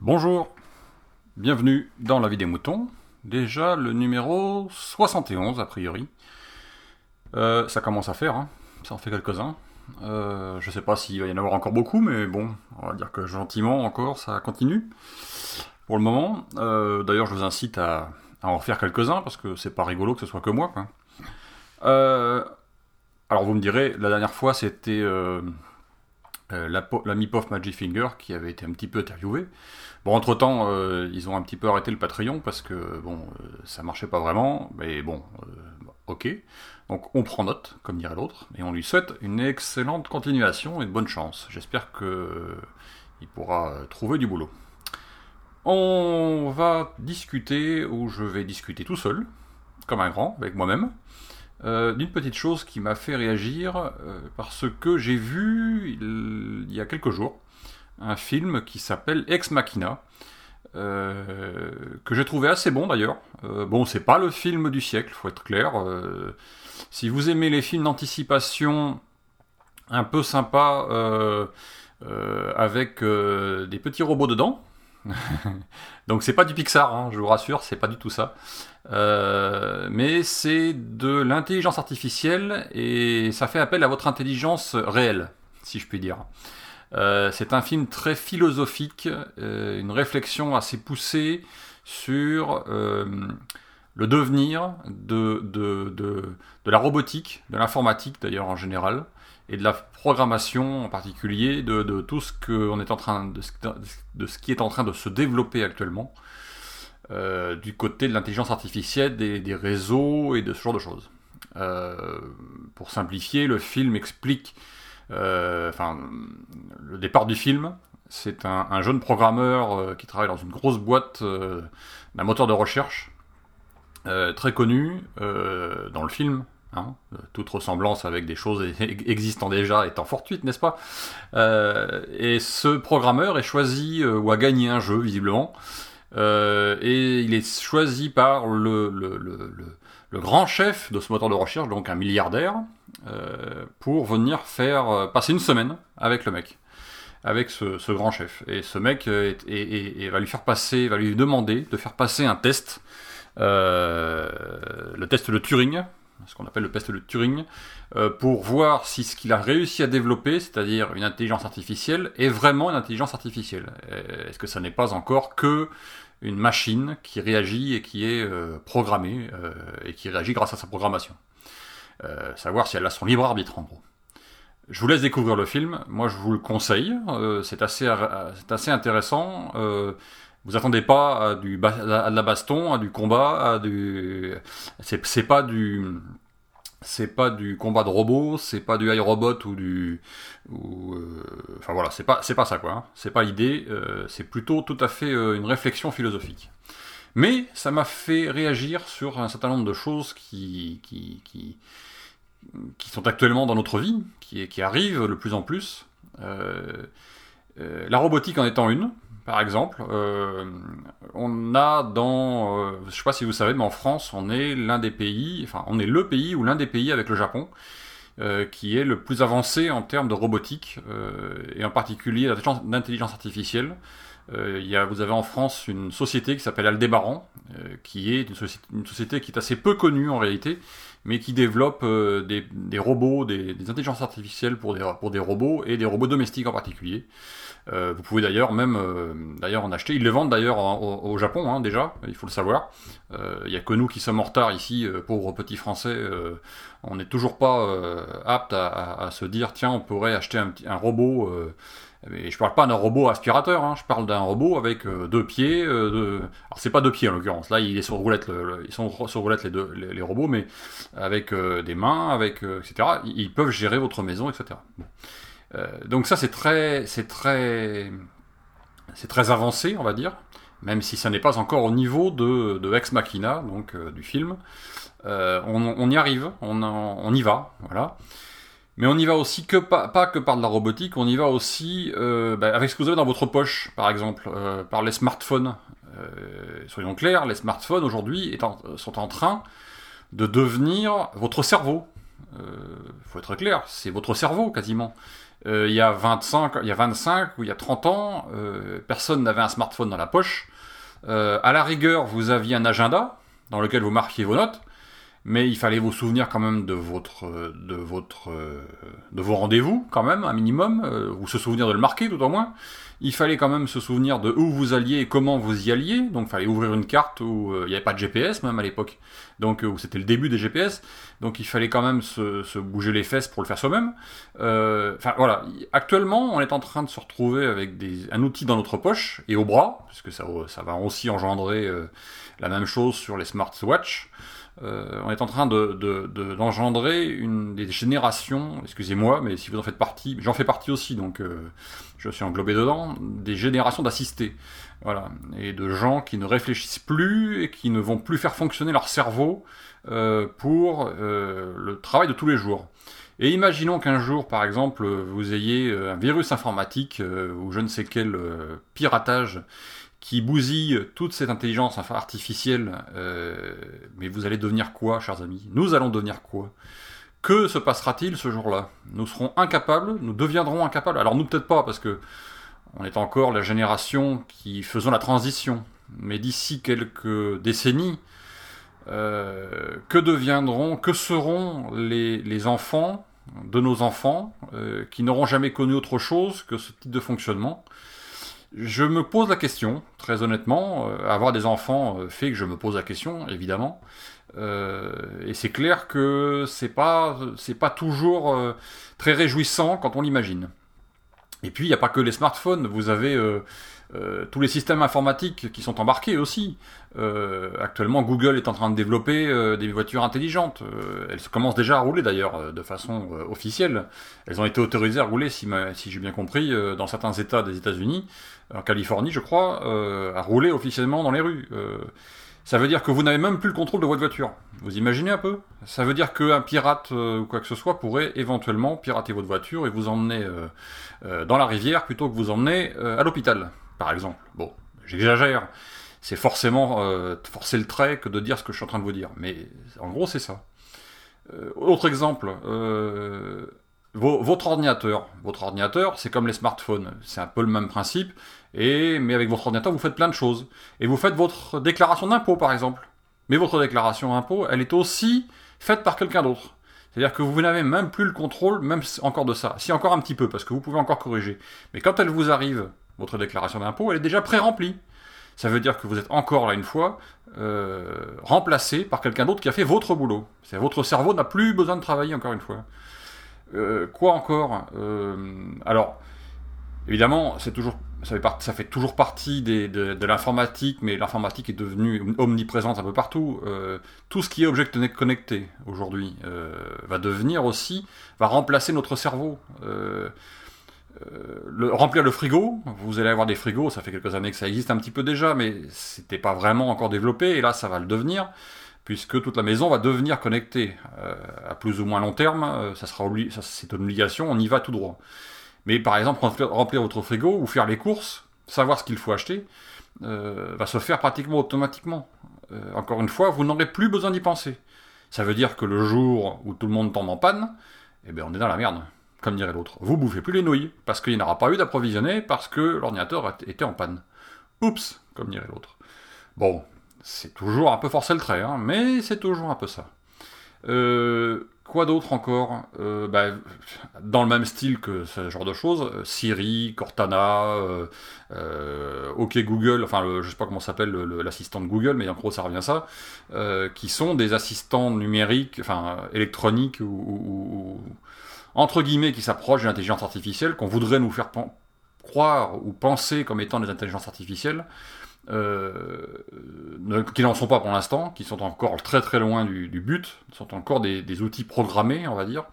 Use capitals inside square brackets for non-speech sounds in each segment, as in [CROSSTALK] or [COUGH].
Bonjour, bienvenue dans La vie des moutons. Déjà le numéro 71 a priori. Euh, ça commence à faire, hein. ça en fait quelques-uns. Euh, je sais pas s'il va y en avoir encore beaucoup, mais bon, on va dire que gentiment encore ça continue pour le moment. Euh, D'ailleurs, je vous incite à, en refaire quelques-uns parce que c'est pas rigolo que ce soit que moi. Euh, alors vous me direz, la dernière fois c'était euh, euh, la Pof Magic Finger qui avait été un petit peu interviewé. Bon, entre temps, ils ont un petit peu arrêté le Patreon parce que bon, euh, ça marchait pas vraiment, mais bon, euh, ok. Donc on prend note, comme dirait l'autre, et on lui souhaite une excellente continuation et de bonne chance. J'espère que euh, il pourra euh, trouver du boulot. On va discuter, ou je vais discuter tout seul, comme un grand, avec moi-même, euh, d'une petite chose qui m'a fait réagir euh, parce que j'ai vu il, y a quelques jours un film qui s'appelle Ex Machina, euh, que j'ai trouvé assez bon d'ailleurs. Bon, c'est pas le film du siècle, faut être clair. Si vous aimez les films d'anticipation un peu sympas euh, avec des petits robots dedans, [LAUGHS] donc c'est pas du Pixar, hein, je vous rassure, c'est pas du tout ça. Euh, mais c'est de l'intelligence artificielle et ça fait appel à votre intelligence réelle, si je puis dire. Euh, c'est un film très philosophique, euh, une réflexion assez poussée sur le devenir de, de, de, de la robotique, de l'informatique d'ailleurs en général, et de la programmation en particulier, de, de tout ce que on est en train de, de ce qui est en train de se développer actuellement euh, du côté de l'intelligence artificielle, des, des réseaux et de ce genre de choses. Euh, pour simplifier, le film explique, euh, enfin, le départ du film, c'est un, un jeune programmeur qui travaille dans une grosse boîte d'un moteur de recherche euh, très connu euh, dans le film. hein, euh, toute ressemblance avec des choses [LAUGHS] existant déjà étant fortuite, n'est-ce pas? Et ce programmeur est choisi ou a gagné un jeu visiblement, et il est choisi par le, grand chef de ce moteur de recherche, donc un milliardaire, pour venir faire passer une semaine avec le mec, avec ce, grand chef. Et ce mec va lui faire passer, va lui demander de faire passer un test, le test de Turing, ce qu'on appelle le test de Turing, euh, pour voir si ce qu'il a réussi à développer, c'est-à-dire une intelligence artificielle, est vraiment une intelligence artificielle. Euh, Est-ce que ça n'est pas encore que une machine qui réagit et qui est euh, programmée euh, et qui réagit grâce à sa programmation? Euh, Savoir si elle a son libre arbitre en gros. Je vous laisse découvrir le film. Moi, je vous le conseille. Euh, c'est assez, assez intéressant. Vous attendez pas à, du de la baston, à du combat, à du. C'est pas du. C'est pas du combat de robots, c'est pas du iRobot ou du. Euh, enfin voilà, c'est pas, c'est pas ça quoi. hein. C'est pas l'idée. euh, c'est plutôt tout à fait euh, une réflexion philosophique. Mais ça m'a fait réagir sur un certain nombre de choses qui, qui, qui, qui sont actuellement dans notre vie, qui, qui arrivent de plus en plus. La robotique en étant une, par exemple. Euh, on a dans, euh, je sais pas si vous savez, mais en France, on est l'un des pays, enfin, on est le pays ou l'un des pays avec le Japon euh, qui est le plus avancé en termes de robotique euh, et en particulier d'intelligence- artificielle. Euh, y a, vous avez en France une société qui s'appelle Aldébaran, euh, qui est une société, qui est assez peu connue en réalité, mais qui développe des, robots, des, intelligences artificielles pour des robots et des robots domestiques en particulier. Euh, vous pouvez d'ailleurs même euh, d'ailleurs en acheter. Ils les vendent d'ailleurs au, Japon hein, déjà, il faut le savoir. Euh, Il y a que nous qui sommes en retard ici, pauvres petits Français. on n'est toujours pas apte à, se dire tiens on pourrait acheter un, robot. et je parle pas d'un robot aspirateur, hein, je parle d'un robot avec deux pieds. Euh, deux... Alors c'est pas deux pieds en l'occurrence. Là il est sur roulette, le- le- ils sont sur roulette les deux les, robots, mais avec des mains, avec etc. Ils peuvent gérer votre maison, etc. Bon. Euh, donc ça c'est très c'est très c'est très avancé on va dire même si ça n'est pas encore au niveau de, de Ex Machina donc euh, du film. Euh, on, y arrive on, on y va voilà. Mais on y va aussi que pas, que par de la robotique on y va aussi bah, avec ce que vous avez dans votre poche par exemple par les smartphones. Soyons clairs les smartphones aujourd'hui sont en train de devenir votre cerveau. Il faut être clair, c'est votre cerveau quasiment. Il, y a 25, il y a 25 ou il y a 30 ans, personne n'avait un smartphone dans la poche. à la rigueur, vous aviez un agenda dans lequel vous marquiez vos notes mais il fallait vous souvenir quand même de votre de votre de vos rendez-vous quand même un minimum euh, ou se souvenir de le marquer tout au moins. Il fallait quand même se souvenir de où vous alliez et comment vous y alliez. Donc il fallait ouvrir une carte où euh, il n'y avait pas de GPS même à l'époque. Donc euh, où c'était le début des GPS donc il fallait quand même se, bouger les fesses pour le faire soi-même. Enfin voilà. Actuellement on est en train de se retrouver avec des, un outil dans notre poche et au bras puisque ça ça va aussi engendrer la même chose sur les smartwatches euh, on est en train d'engendrer des générations, excusez-moi, mais si vous en faites partie, j'en fais partie aussi, donc euh, je suis englobé dedans, des générations d'assistés, voilà, et de gens qui ne réfléchissent plus et qui ne vont plus faire fonctionner leur cerveau euh, pour le travail de tous les jours. Et imaginons qu'un jour, par exemple, vous ayez un virus informatique ou je ne sais quel piratage qui bousille toute cette intelligence artificielle, euh, mais vous allez devenir quoi, chers amis? Nous allons devenir quoi? Que se passera-t-il ce jour-là? Nous serons incapables, nous deviendrons incapables. Alors nous peut-être pas, parce que on est encore la génération qui faisons la transition. Mais d'ici quelques décennies, euh, que deviendront, que seront les, enfants de nos enfants euh, qui n'auront jamais connu autre chose que ce type de fonctionnement? Je me pose la question, très honnêtement. Euh, avoir des enfants euh, fait que je me pose la question, évidemment. Euh, et c'est clair que c'est pas c'est pas toujours très réjouissant quand on l'imagine. Et puis il n'y a pas que les smartphones. Vous avez euh, tous les systèmes informatiques qui sont embarqués aussi. Euh, actuellement, Google est en train de développer euh, des voitures intelligentes. elles commencent déjà à rouler d'ailleurs de façon officielle. Elles ont été autorisées à rouler, si, si j'ai bien compris, dans certains États des États-Unis, en Californie, je crois, à rouler officiellement dans les rues. Ça veut dire que vous n'avez même plus le contrôle de votre voiture. Vous imaginez un peu? Ça veut dire qu'un pirate ou quoi que ce soit pourrait éventuellement pirater votre voiture et vous emmener dans la rivière plutôt que vous emmener à l'hôpital par exemple. Bon, j'exagère. C'est forcément euh, forcer le trait que de dire ce que je suis en train de vous dire. Mais en gros, c'est ça. Euh, autre exemple, euh, votre ordinateur. Votre ordinateur, c'est comme les smartphones. C'est un peu le même principe. Mais avec votre ordinateur, vous faites plein de choses. Et vous faites votre déclaration d'impôt, par exemple. Mais votre déclaration d'impôt, elle est aussi faite par quelqu'un d'autre. C'est-à-dire que vous n'avez même plus le contrôle, même encore de ça. Si encore un petit peu, parce que vous pouvez encore corriger. Mais quand elle vous arrive votre déclaration d'impôt, elle est déjà pré-remplie. Ça veut dire que vous êtes encore là une fois euh, remplacé par quelqu'un d'autre qui a fait votre boulot. Votre cerveau n'a plus besoin de travailler encore une fois. Euh, quoi encore euh, Alors, évidemment, c'est toujours ça fait, toujours partie de, l'informatique, mais l'informatique est devenue omniprésente un peu partout. tout ce qui est objet connecté aujourd'hui va devenir aussi, va remplacer notre cerveau. Euh, remplir le frigo, vous allez avoir des frigos, ça fait quelques années que ça existe un petit peu déjà, mais c'était pas vraiment encore développé, et là ça va le devenir, puisque toute la maison va devenir connectée euh, à plus ou moins long terme, euh, ça sera c'est une obligation, on y va tout droit. Mais par exemple, remplir, votre frigo ou faire les courses, savoir ce qu'il faut acheter, va se faire pratiquement automatiquement. encore une fois, vous n'aurez plus besoin d'y penser. Ça veut dire que le jour où tout le monde tombe en panne, eh bien on est dans la merde comme dirait l'autre. Vous bouffez plus les nouilles, parce qu'il n'y aura pas eu d'approvisionner, parce que l'ordinateur était en panne. Oups, comme dirait l'autre. Bon, c'est toujours un peu forcé le trait, hein, mais c'est toujours un peu ça. Euh, quoi d'autre encore euh, bah, Dans le même style que ce genre de choses, Siri, Cortana, euh, OK Google, enfin je je sais pas comment s'appelle l'assistant de Google, mais en gros ça revient à ça, qui sont des assistants numériques, enfin électroniques ou entre guillemets, qui s'approchent de l'intelligence artificielle, qu'on voudrait nous faire croire ou penser comme étant des intelligences artificielles, euh, qui n'en sont pas pour l'instant, qui sont encore très très loin du, but, sont encore des, outils programmés, on va dire,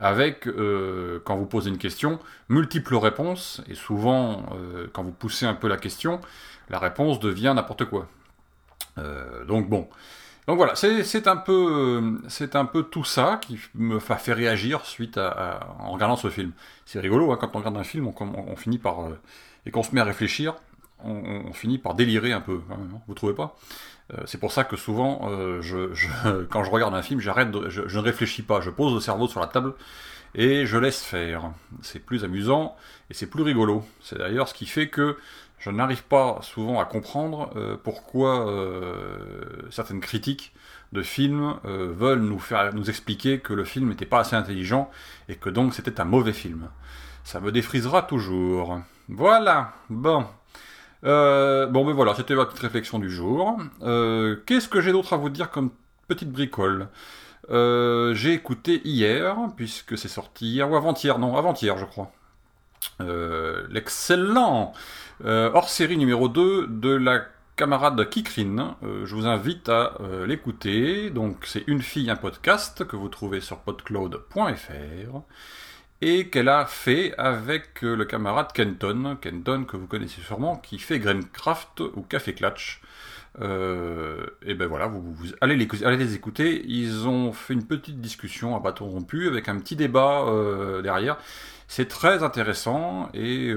avec, euh, quand vous posez une question, multiples réponses, et souvent, euh, quand vous poussez un peu la question, la réponse devient n'importe quoi. donc bon, donc voilà, c'est un peu c'est un peu tout ça qui me fait réagir suite à, en regardant ce film. C'est rigolo hein, quand on regarde un film, on, finit par euh, et qu'on se met à réfléchir, on, finit par délirer un peu, hein. vous trouvez pas? Euh, c'est pour ça que souvent, euh, [LAUGHS] quand je regarde un film, j'arrête, je, ne réfléchis pas, je pose le cerveau sur la table et je laisse faire. C'est plus amusant et c'est plus rigolo. C'est d'ailleurs ce qui fait que je n'arrive pas souvent à comprendre euh, pourquoi certaines critiques de films veulent nous faire nous expliquer que le film n'était pas assez intelligent et que donc c'était un mauvais film. Ça me défrisera toujours. Voilà. Bon. Euh, bon, ben voilà, c'était ma petite réflexion du jour. Euh, qu'est-ce que j'ai d'autre à vous dire comme petite bricole? Euh, J'ai écouté hier, puisque c'est sorti hier ou avant-hier, non, avant-hier, je crois. L'excellent hors-série numéro 2 de la camarade Kikrin. je vous invite à l'écouter. Donc, c'est Une fille, un podcast que vous trouvez sur podcloud.fr et qu'elle a fait avec euh, le camarade Kenton, Kenton que vous connaissez sûrement, qui fait Graincraft ou Café Clutch. Euh, et ben voilà, vous, allez, les, écouter. Ils ont fait une petite discussion à bâton rompu avec un petit débat euh, derrière. C'est très intéressant et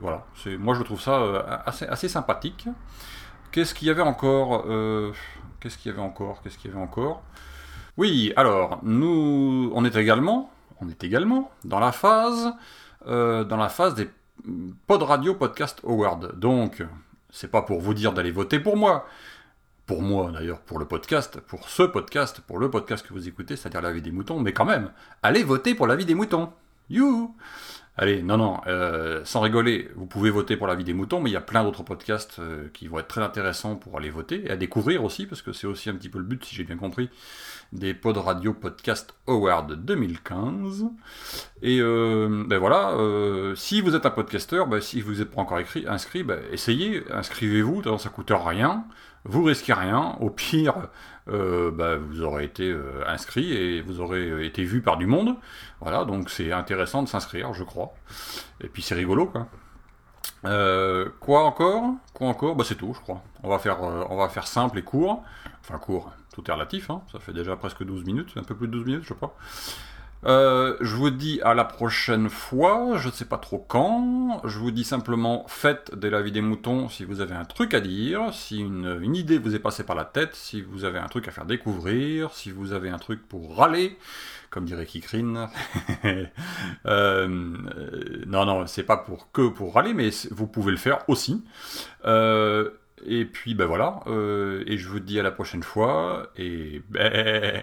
voilà. Moi je trouve ça assez, sympathique. Qu'est-ce qu'il y avait encore Qu'est-ce qu'il y avait encore Qu'est-ce qu'il y avait encore? Oui, alors nous, on est également on est également dans la phase, euh, dans la phase des Pod Radio Podcast Awards. Donc, c'est pas pour vous dire d'aller voter pour moi. Pour moi, d'ailleurs, pour le podcast, pour ce podcast, pour le podcast que vous écoutez, c'est-à-dire La vie des moutons, mais quand même, allez voter pour La vie des moutons. You Allez, non, non, euh, sans rigoler, vous pouvez voter pour La vie des moutons, mais il y a plein d'autres podcasts euh, qui vont être très intéressants pour aller voter et à découvrir aussi, parce que c'est aussi un petit peu le but, si j'ai bien compris, des Pod Radio Podcast Award 2015. Et euh, ben voilà, si vous êtes un podcasteur, ben, si vous n'êtes pas encore inscrit, ben, essayez, inscrivez-vous, ça coûte rien, vous risquez rien, au pire, euh, ben, vous aurez été inscrit et vous aurez été vu par du monde. Voilà, donc c'est intéressant de s'inscrire, je crois. Et puis c'est rigolo, quoi. quoi encore? Quoi encore? Bah c'est tout, je crois. On va faire, on va faire simple et court. Enfin court tout est relatif, hein. ça fait déjà presque 12 minutes, un peu plus de 12 minutes, je crois. Euh, je vous dis à la prochaine fois, je ne sais pas trop quand. Je vous dis simplement faites de la vie des moutons si vous avez un truc à dire, si une, idée vous est passée par la tête, si vous avez un truc à faire découvrir, si vous avez un truc pour râler, comme dirait Kikrin. [LAUGHS] euh, non, non, c'est pas pour que pour râler, mais vous pouvez le faire aussi. Euh, et puis ben voilà, euh, et je vous dis à la prochaine fois, et ben...